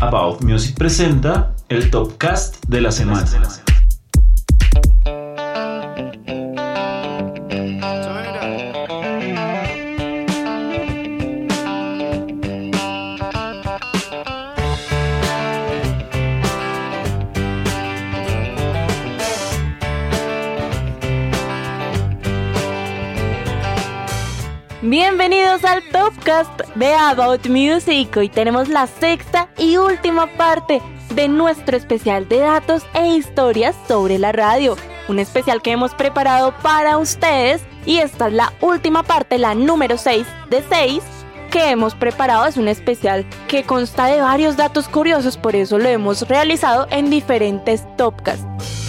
About Music presenta el Topcast de la semana. Bienvenidos al Topcast de About Music. Hoy tenemos la sexta y última parte de nuestro especial de datos e historias sobre la radio. Un especial que hemos preparado para ustedes y esta es la última parte, la número 6 de 6 que hemos preparado. Es un especial que consta de varios datos curiosos, por eso lo hemos realizado en diferentes Topcasts.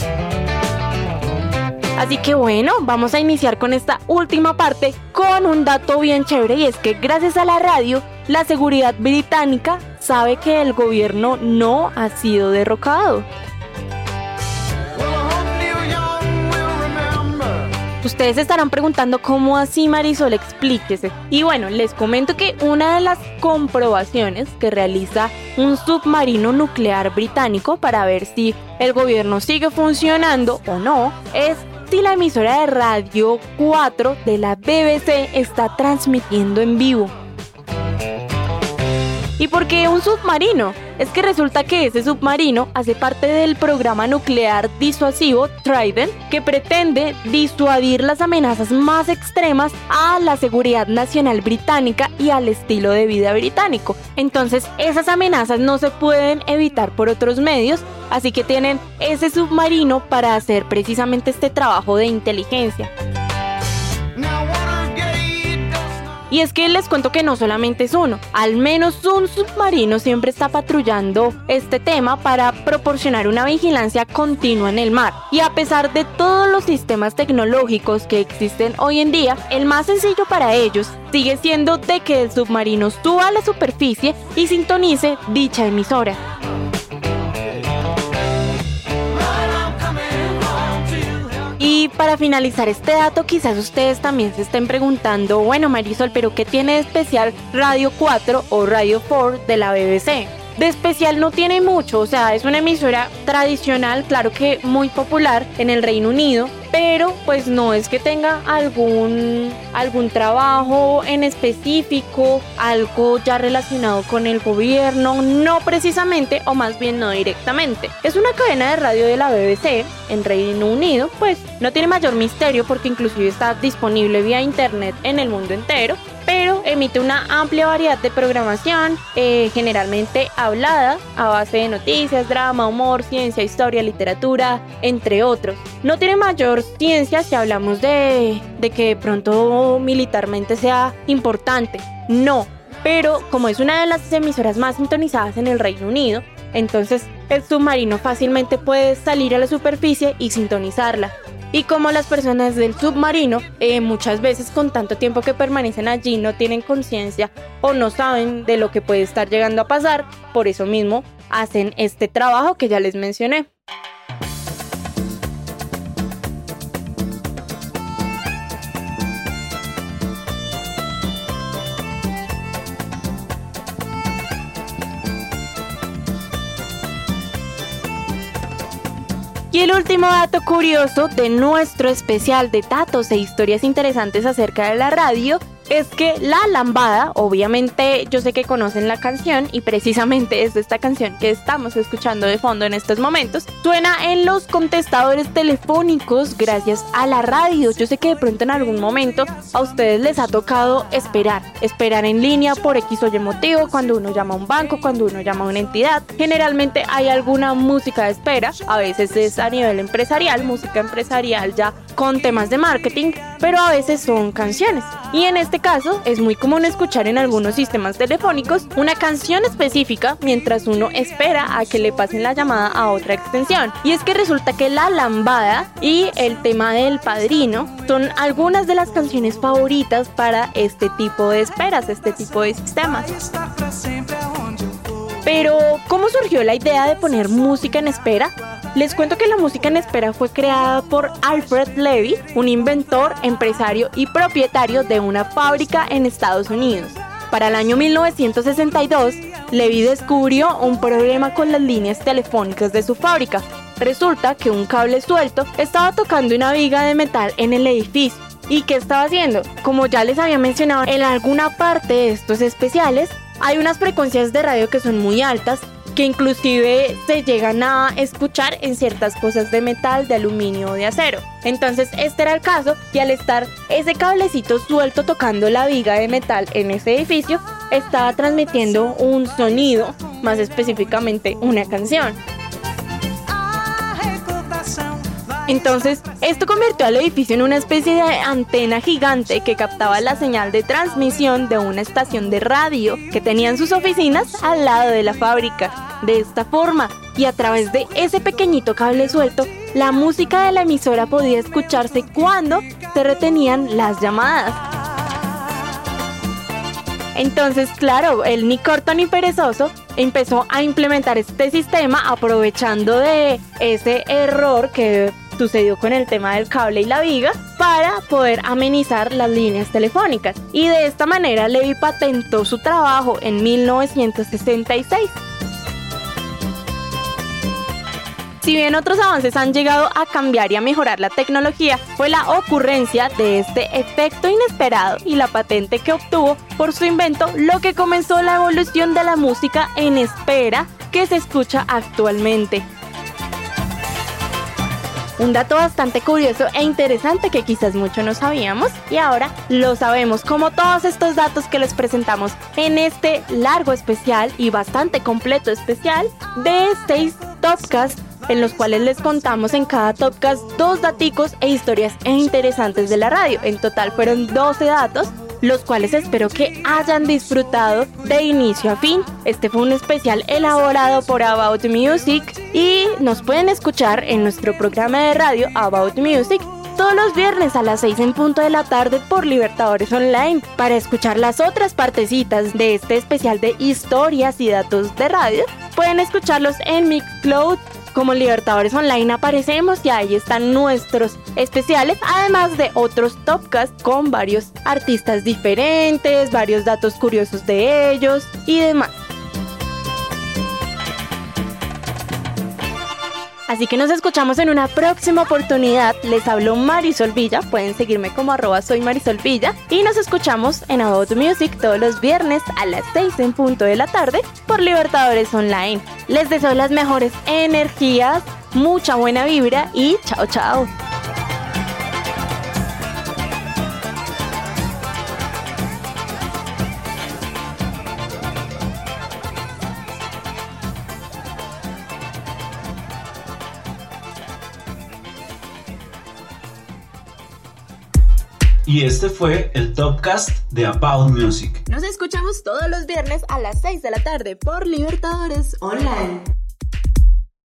Así que bueno, vamos a iniciar con esta última parte con un dato bien chévere y es que gracias a la radio, la seguridad británica sabe que el gobierno no ha sido derrocado. Ustedes estarán preguntando cómo así Marisol, explíquese. Y bueno, les comento que una de las comprobaciones que realiza un submarino nuclear británico para ver si el gobierno sigue funcionando o no es si la emisora de radio 4 de la BBC está transmitiendo en vivo. ¿Y por qué un submarino? Es que resulta que ese submarino hace parte del programa nuclear disuasivo Trident, que pretende disuadir las amenazas más extremas a la seguridad nacional británica y al estilo de vida británico. Entonces, esas amenazas no se pueden evitar por otros medios, así que tienen ese submarino para hacer precisamente este trabajo de inteligencia. Y es que les cuento que no solamente es uno, al menos un submarino siempre está patrullando este tema para proporcionar una vigilancia continua en el mar. Y a pesar de todos los sistemas tecnológicos que existen hoy en día, el más sencillo para ellos sigue siendo de que el submarino suba a la superficie y sintonice dicha emisora. Para finalizar este dato, quizás ustedes también se estén preguntando, bueno Marisol, pero ¿qué tiene de especial Radio 4 o Radio 4 de la BBC? De especial no tiene mucho, o sea, es una emisora tradicional, claro que muy popular en el Reino Unido, pero pues no es que tenga algún algún trabajo en específico, algo ya relacionado con el gobierno, no precisamente o más bien no directamente. Es una cadena de radio de la BBC en Reino Unido, pues no tiene mayor misterio porque inclusive está disponible vía internet en el mundo entero pero emite una amplia variedad de programación, eh, generalmente hablada, a base de noticias, drama, humor, ciencia, historia, literatura, entre otros. No tiene mayor ciencia si hablamos de, de que pronto militarmente sea importante, no, pero como es una de las emisoras más sintonizadas en el Reino Unido, entonces el submarino fácilmente puede salir a la superficie y sintonizarla. Y como las personas del submarino eh, muchas veces con tanto tiempo que permanecen allí no tienen conciencia o no saben de lo que puede estar llegando a pasar, por eso mismo hacen este trabajo que ya les mencioné. Y el último dato curioso de nuestro especial de datos e historias interesantes acerca de la radio es que la lambada, obviamente yo sé que conocen la canción y precisamente es esta canción que estamos escuchando de fondo en estos momentos, suena en los contestadores telefónicos gracias a la radio. Yo sé que de pronto en algún momento a ustedes les ha tocado esperar, esperar en línea por X o Y motivo, cuando uno llama a un banco, cuando uno llama a una entidad. Generalmente hay alguna música de espera, a veces es a nivel empresarial, música empresarial ya con temas de marketing, pero a veces son canciones. Y en este caso es muy común escuchar en algunos sistemas telefónicos una canción específica mientras uno espera a que le pasen la llamada a otra extensión. Y es que resulta que la lambada y el tema del padrino son algunas de las canciones favoritas para este tipo de esperas, este tipo de sistemas. Pero, ¿cómo surgió la idea de poner música en espera? Les cuento que la música en espera fue creada por Alfred Levy, un inventor, empresario y propietario de una fábrica en Estados Unidos. Para el año 1962, Levy descubrió un problema con las líneas telefónicas de su fábrica. Resulta que un cable suelto estaba tocando una viga de metal en el edificio. ¿Y qué estaba haciendo? Como ya les había mencionado, en alguna parte de estos especiales hay unas frecuencias de radio que son muy altas que inclusive se llegan a escuchar en ciertas cosas de metal, de aluminio o de acero. Entonces este era el caso y al estar ese cablecito suelto tocando la viga de metal en ese edificio, estaba transmitiendo un sonido, más específicamente una canción. Entonces, esto convirtió al edificio en una especie de antena gigante que captaba la señal de transmisión de una estación de radio que tenían sus oficinas al lado de la fábrica. De esta forma, y a través de ese pequeñito cable suelto, la música de la emisora podía escucharse cuando se retenían las llamadas. Entonces, claro, el ni corto ni perezoso empezó a implementar este sistema aprovechando de ese error que sucedió con el tema del cable y la viga para poder amenizar las líneas telefónicas. Y de esta manera Levi patentó su trabajo en 1966. Si bien otros avances han llegado a cambiar y a mejorar la tecnología, fue la ocurrencia de este efecto inesperado y la patente que obtuvo por su invento lo que comenzó la evolución de la música en espera que se escucha actualmente. Un dato bastante curioso e interesante que quizás mucho no sabíamos y ahora lo sabemos como todos estos datos que les presentamos en este largo especial y bastante completo especial de 6 Topcasts en los cuales les contamos en cada Topcast dos daticos e historias interesantes de la radio. En total fueron 12 datos los cuales espero que hayan disfrutado de inicio a fin. Este fue un especial elaborado por About Music y nos pueden escuchar en nuestro programa de radio About Music todos los viernes a las 6 en punto de la tarde por Libertadores Online. Para escuchar las otras partecitas de este especial de historias y datos de radio, pueden escucharlos en Mixcloud, como Libertadores Online aparecemos y ahí están nuestros especiales, además de otros topcasts con varios artistas diferentes, varios datos curiosos de ellos y demás. Así que nos escuchamos en una próxima oportunidad. Les habló Marisol Villa. Pueden seguirme como arroba soy Marisol Villa. Y nos escuchamos en About Music todos los viernes a las 6 en punto de la tarde por Libertadores Online. Les deseo las mejores energías, mucha buena vibra y chao chao. Y este fue el Topcast de About Music. Nos escuchamos todos los viernes a las 6 de la tarde por Libertadores Online.